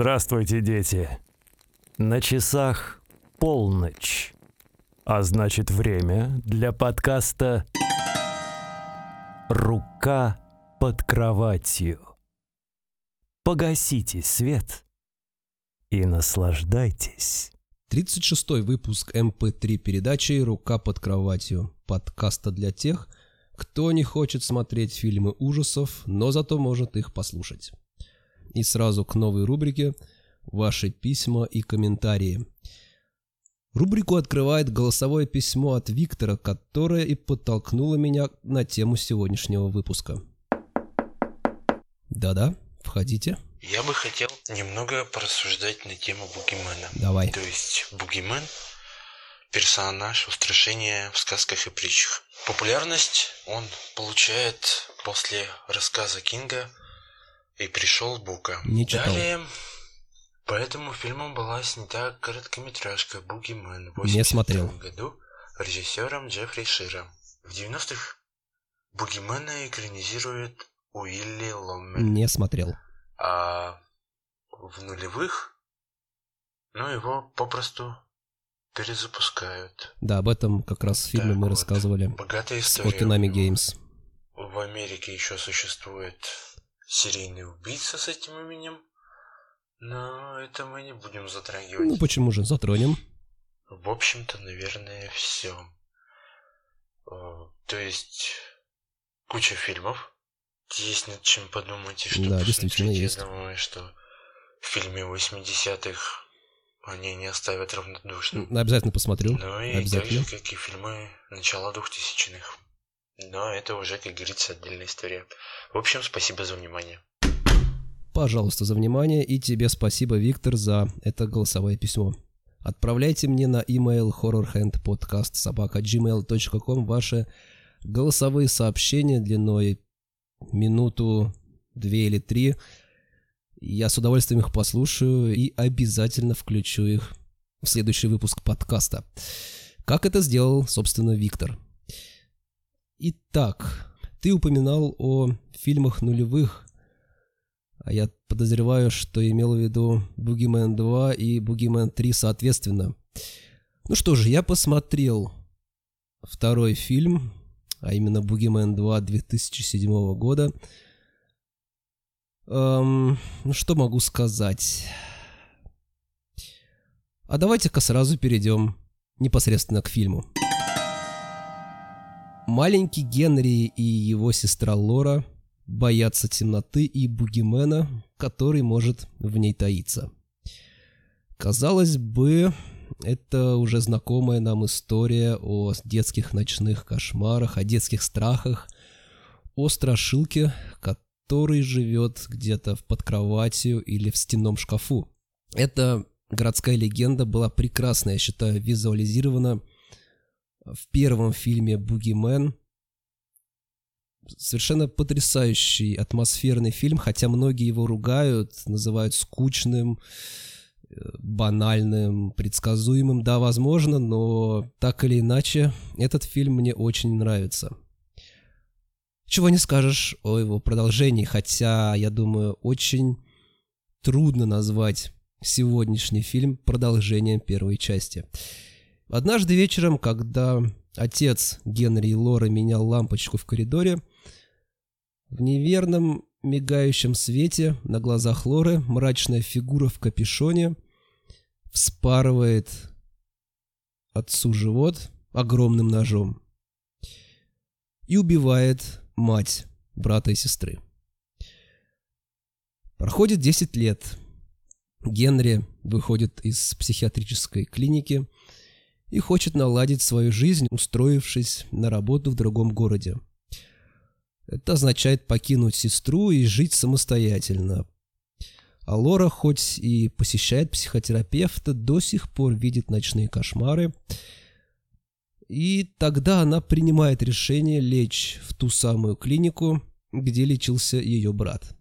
Здравствуйте, дети. На часах полночь. А значит, время для подкаста «Рука под кроватью». Погасите свет и наслаждайтесь. 36-й выпуск МП3 передачи «Рука под кроватью» подкаста для тех, кто не хочет смотреть фильмы ужасов, но зато может их послушать. И сразу к новой рубрике «Ваши письма и комментарии». Рубрику открывает голосовое письмо от Виктора, которое и подтолкнуло меня на тему сегодняшнего выпуска. Да-да, входите. Я бы хотел немного порассуждать на тему Бугимена. Давай. То есть Бугимен – персонаж устрашения в сказках и притчах. Популярность он получает после рассказа Кинга «И пришел Бука». Не читал. Далее по этому фильму была снята короткометражка «Бугимен» в Не смотрел. 1982 году режиссером Джеффри Широм. В 90-х Бугимена экранизирует Уилли Ломмен. Не смотрел. А в нулевых, ну, его попросту перезапускают. Да, об этом как раз в фильме Так мы вот. рассказывали Богатая с история. Окинами него. Геймс. В Америке еще существует серийный убийца с этим именем, но это мы не будем затрагивать. Ну почему же, затронем. В общем-то, наверное, все. То есть, куча фильмов. Есть над чем подумать и что Да, действительно, Я есть. думаю, что в фильме 80-х они не оставят равнодушным. Обязательно посмотрю. Ну и так Обязательно. же, как и фильмы начала 2000-х. Но это уже, как говорится, отдельная история. В общем, спасибо за внимание. Пожалуйста, за внимание. И тебе спасибо, Виктор, за это голосовое письмо. Отправляйте мне на email horrorhandpodcast.gmail.com ваши голосовые сообщения длиной минуту, две или три. Я с удовольствием их послушаю и обязательно включу их в следующий выпуск подкаста. Как это сделал, собственно, Виктор. Итак, ты упоминал о фильмах нулевых, а я подозреваю, что имел в виду Бугимен 2 и Бугимен 3 соответственно. Ну что же, я посмотрел второй фильм, а именно Бугимен 2 2007 года. Эм, ну что могу сказать? А давайте-ка сразу перейдем непосредственно к фильму. Маленький Генри и его сестра Лора боятся темноты и бугимена, который может в ней таиться. Казалось бы, это уже знакомая нам история о детских ночных кошмарах, о детских страхах, о страшилке, который живет где-то под кроватью или в стенном шкафу. Эта городская легенда была прекрасно, я считаю, визуализирована в первом фильме «Бугимен». Совершенно потрясающий атмосферный фильм, хотя многие его ругают, называют скучным, э, банальным, предсказуемым. Да, возможно, но так или иначе, этот фильм мне очень нравится. Чего не скажешь о его продолжении, хотя, я думаю, очень трудно назвать сегодняшний фильм продолжением первой части. Однажды вечером, когда отец Генри и Лоры менял лампочку в коридоре, в неверном мигающем свете на глазах Лоры мрачная фигура в капюшоне вспарывает отцу живот огромным ножом и убивает мать брата и сестры. Проходит 10 лет. Генри выходит из психиатрической клиники и хочет наладить свою жизнь, устроившись на работу в другом городе. Это означает покинуть сестру и жить самостоятельно. А Лора, хоть и посещает психотерапевта, до сих пор видит ночные кошмары. И тогда она принимает решение лечь в ту самую клинику, где лечился ее брат.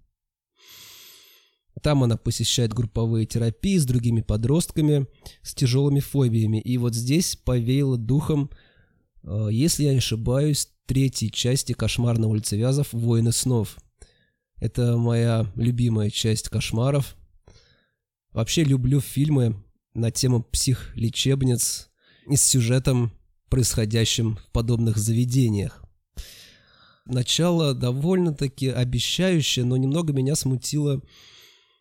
Там она посещает групповые терапии с другими подростками с тяжелыми фобиями. И вот здесь повеяло духом, э, если я не ошибаюсь, третьей части «Кошмар на улице Вязов. Воины снов». Это моя любимая часть кошмаров. Вообще люблю фильмы на тему психлечебниц и с сюжетом, происходящим в подобных заведениях. Начало довольно-таки обещающее, но немного меня смутила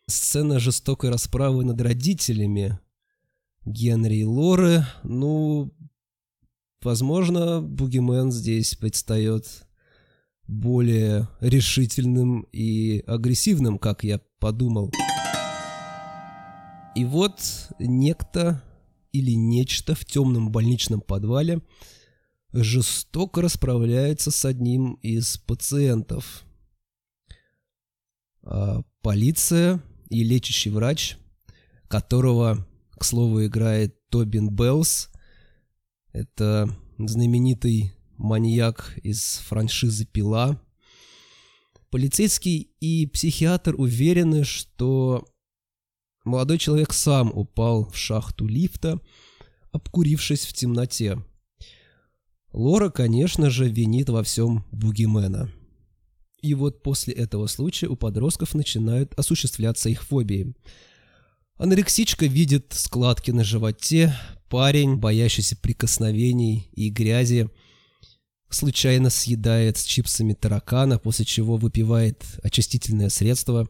сцена жестокой расправы над родителями Генри и Лоры. Ну, возможно, Бугимен здесь предстает более решительным и агрессивным, как я подумал. И вот некто или нечто в темном больничном подвале жестоко расправляется с одним из пациентов. А полиция и лечащий врач, которого, к слову, играет Тобин Белл, это знаменитый маньяк из франшизы «Пила». Полицейский и психиатр уверены, что молодой человек сам упал в шахту лифта, обкурившись в темноте. Лора, конечно же, винит во всем Бугимена. И вот после этого случая у подростков начинают осуществляться их фобии. Анорексичка видит складки на животе, парень, боящийся прикосновений и грязи, случайно съедает с чипсами таракана, после чего выпивает очистительное средство,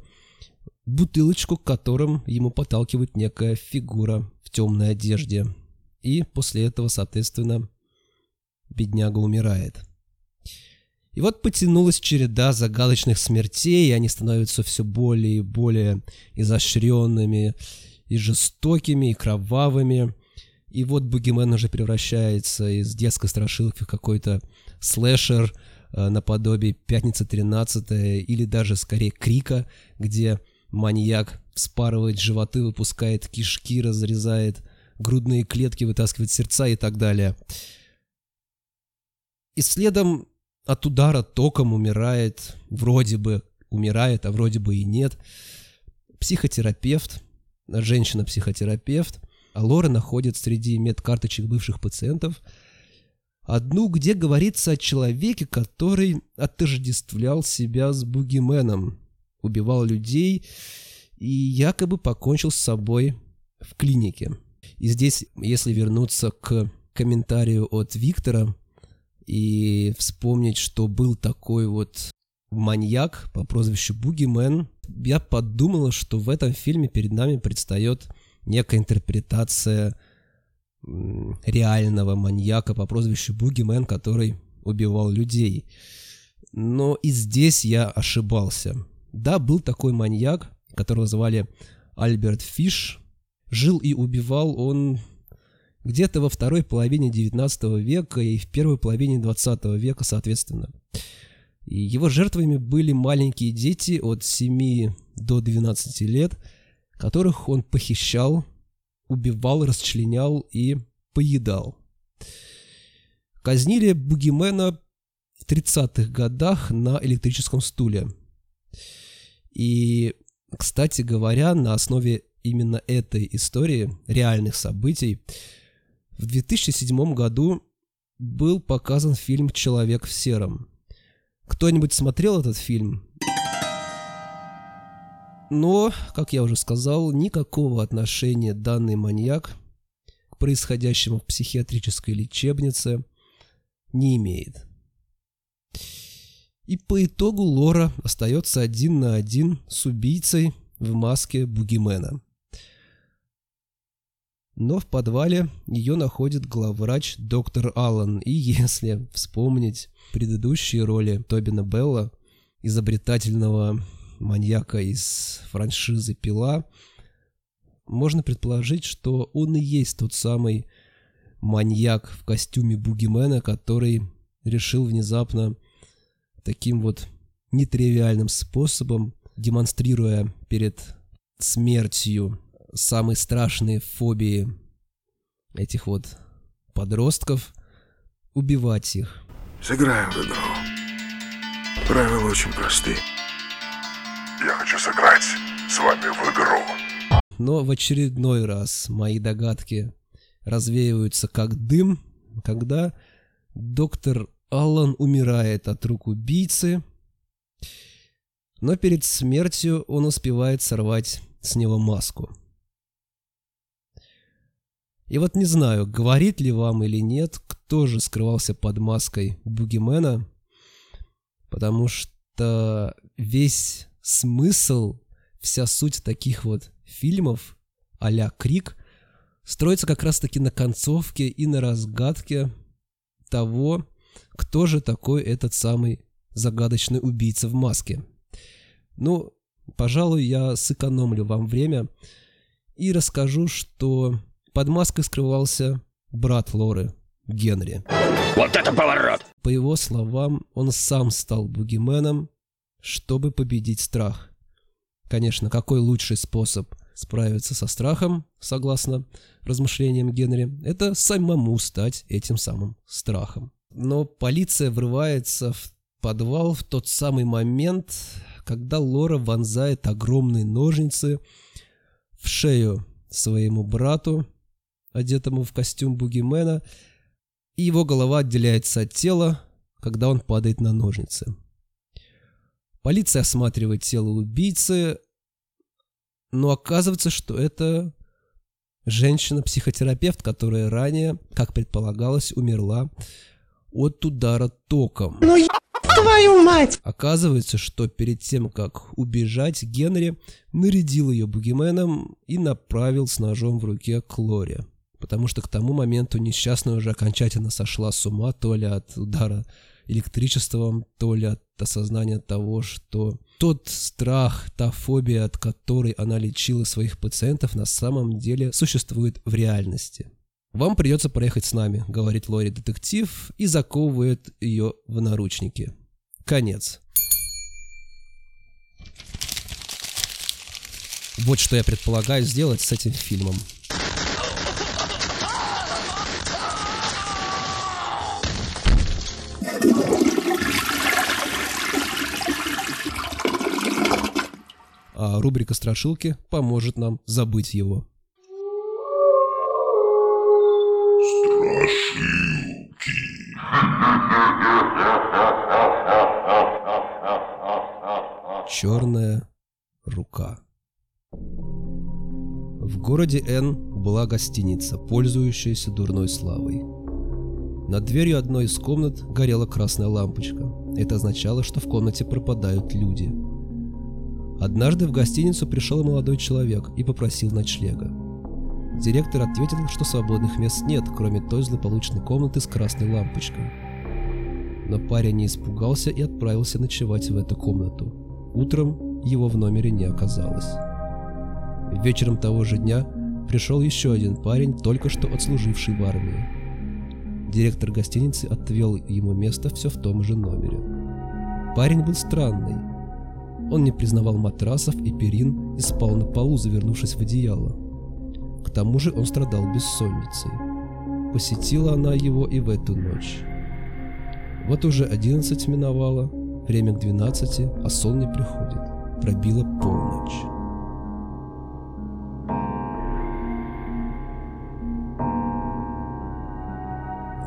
бутылочку, к которым ему подталкивает некая фигура в темной одежде. И после этого, соответственно, бедняга умирает. И вот потянулась череда загадочных смертей, и они становятся все более и более изощренными, и жестокими, и кровавыми. И вот Бугимен уже превращается из детской страшилки в какой-то слэшер э, наподобие «Пятница 13 или даже скорее «Крика», где маньяк вспарывает животы, выпускает кишки, разрезает грудные клетки, вытаскивает сердца и так далее. И следом от удара током умирает, вроде бы умирает, а вроде бы и нет, психотерапевт, женщина-психотерапевт, а Лора находит среди медкарточек бывших пациентов одну, где говорится о человеке, который отождествлял себя с бугименом, убивал людей и якобы покончил с собой в клинике. И здесь, если вернуться к комментарию от Виктора, и вспомнить, что был такой вот маньяк по прозвищу Бугимен, я подумала, что в этом фильме перед нами предстает некая интерпретация реального маньяка по прозвищу Бугимен, который убивал людей. Но и здесь я ошибался. Да, был такой маньяк, которого звали Альберт Фиш. Жил и убивал он где-то во второй половине 19 века и в первой половине 20 века, соответственно. И его жертвами были маленькие дети от 7 до 12 лет, которых он похищал, убивал, расчленял и поедал. Казнили Бугимена в 30-х годах на электрическом стуле. И, кстати говоря, на основе именно этой истории, реальных событий, в 2007 году был показан фильм «Человек в сером». Кто-нибудь смотрел этот фильм? Но, как я уже сказал, никакого отношения данный маньяк к происходящему в психиатрической лечебнице не имеет. И по итогу Лора остается один на один с убийцей в маске Бугимена – но в подвале ее находит главврач доктор Аллан, и если вспомнить предыдущие роли Тобина Белла, изобретательного маньяка из франшизы «Пила», можно предположить, что он и есть тот самый маньяк в костюме бугимена, который решил внезапно таким вот нетривиальным способом, демонстрируя перед смертью самые страшные фобии этих вот подростков, убивать их. Сыграем в игру. Правила очень просты. Я хочу сыграть с вами в игру. Но в очередной раз мои догадки развеиваются как дым, когда доктор Аллан умирает от рук убийцы, но перед смертью он успевает сорвать с него маску – И вот не знаю, говорит ли вам или нет, кто же скрывался под маской Бугимена, потому что весь смысл, вся суть таких вот фильмов а-ля Крик строится как раз-таки на концовке и на разгадке того, кто же такой этот самый загадочный убийца в маске. Ну, пожалуй, я сэкономлю вам время и расскажу, что под маской скрывался брат Лоры, Генри. Вот это поворот! По его словам, он сам стал бугименом, чтобы победить страх. Конечно, какой лучший способ справиться со страхом, согласно размышлениям Генри, это самому стать этим самым страхом. Но полиция врывается в подвал в тот самый момент, когда Лора вонзает огромные ножницы в шею своему брату, одетому в костюм бугимена, и его голова отделяется от тела, когда он падает на ножницы. Полиция осматривает тело убийцы, но оказывается, что это женщина-психотерапевт, которая ранее, как предполагалось, умерла от удара током. Ну, твою мать! Оказывается, что перед тем, как убежать, Генри нарядил ее бугименом и направил с ножом в руке к Лоре. Потому что к тому моменту несчастная уже окончательно сошла с ума то ли от удара электричеством, то ли от осознания того, что тот страх, та фобия, от которой она лечила своих пациентов, на самом деле существует в реальности. «Вам придется проехать с нами», — говорит Лори детектив и заковывает ее в наручники. Конец. Вот что я предполагаю сделать с этим фильмом. А рубрика «Страшилки» поможет нам забыть его. Черная рука. В городе Н была гостиница, пользующаяся дурной славой. Над дверью одной из комнат горела красная лампочка. Это означало, что в комнате пропадают люди. Однажды в гостиницу пришел молодой человек и попросил ночлега. Директор ответил, что свободных мест нет, кроме той злополучной комнаты с красной лампочкой. Но парень не испугался и отправился ночевать в эту комнату. Утром его в номере не оказалось. Вечером того же дня пришел еще один парень, только что отслуживший в армии. Директор гостиницы отвел ему место все в том же номере. Парень был странный. Он не признавал матрасов и перин и спал на полу, завернувшись в одеяло. К тому же он страдал бессонницей. Посетила она его и в эту ночь. Вот уже одиннадцать миновало, время к двенадцати, а сон не приходит. Пробила полночь.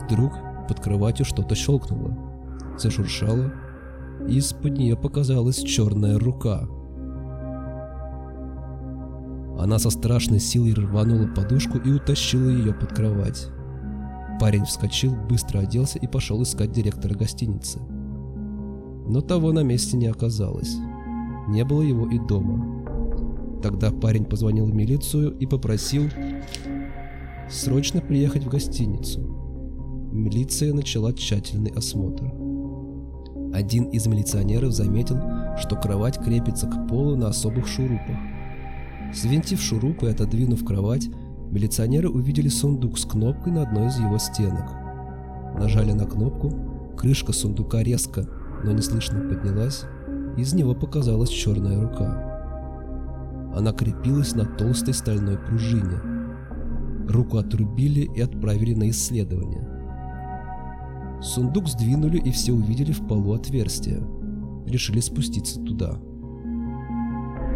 Вдруг под кроватью что-то щелкнуло, зашуршало, из-под нее показалась черная рука — она со страшной силой рванула подушку и утащила ее под кровать. Парень вскочил, быстро оделся и пошел искать директора гостиницы. Но того на месте не оказалось. Не было его и дома. Тогда парень позвонил в милицию и попросил срочно приехать в гостиницу. Милиция начала тщательный осмотр. Один из милиционеров заметил, что кровать крепится к полу на особых шурупах. Свинтив шурупы и отодвинув кровать, милиционеры увидели сундук с кнопкой на одной из его стенок. Нажали на кнопку, крышка сундука резко, но неслышно поднялась, из него показалась черная рука. Она крепилась на толстой стальной пружине. Руку отрубили и отправили на исследование. Сундук сдвинули и все увидели в полу отверстие. Решили спуститься туда.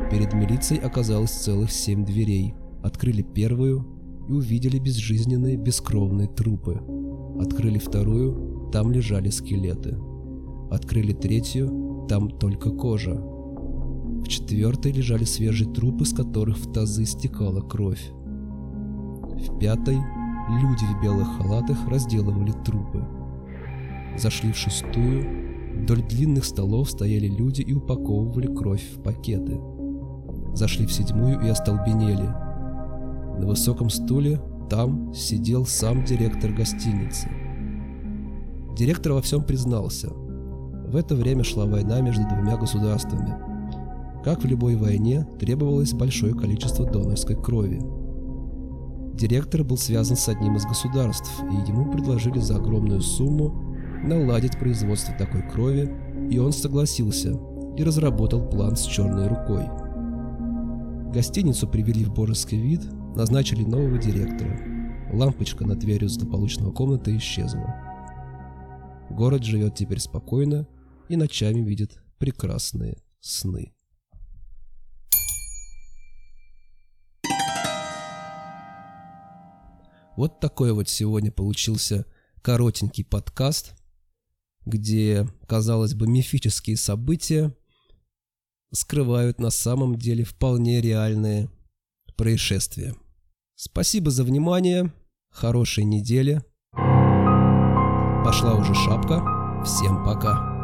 Перед милицией оказалось целых семь дверей. Открыли первую и увидели безжизненные бескровные трупы. Открыли вторую, там лежали скелеты. Открыли третью, там только кожа. В четвертой лежали свежие трупы, с которых в тазы стекала кровь. В пятой люди в белых халатах разделывали трупы. Зашли в шестую. Вдоль длинных столов стояли люди и упаковывали кровь в пакеты. Зашли в седьмую и остолбенели. На высоком стуле там сидел сам директор гостиницы. Директор во всем признался. В это время шла война между двумя государствами. Как в любой войне, требовалось большое количество донорской крови. Директор был связан с одним из государств, и ему предложили за огромную сумму наладить производство такой крови, и он согласился и разработал план с черной рукой. Гостиницу привели в божеский вид, назначили нового директора. Лампочка над дверью злополучного комнаты исчезла. Город живет теперь спокойно и ночами видит прекрасные сны. Вот такой вот сегодня получился коротенький подкаст, где, казалось бы, мифические события скрывают на самом деле вполне реальные происшествия. Спасибо за внимание, хорошей недели. Пошла уже шапка. Всем пока.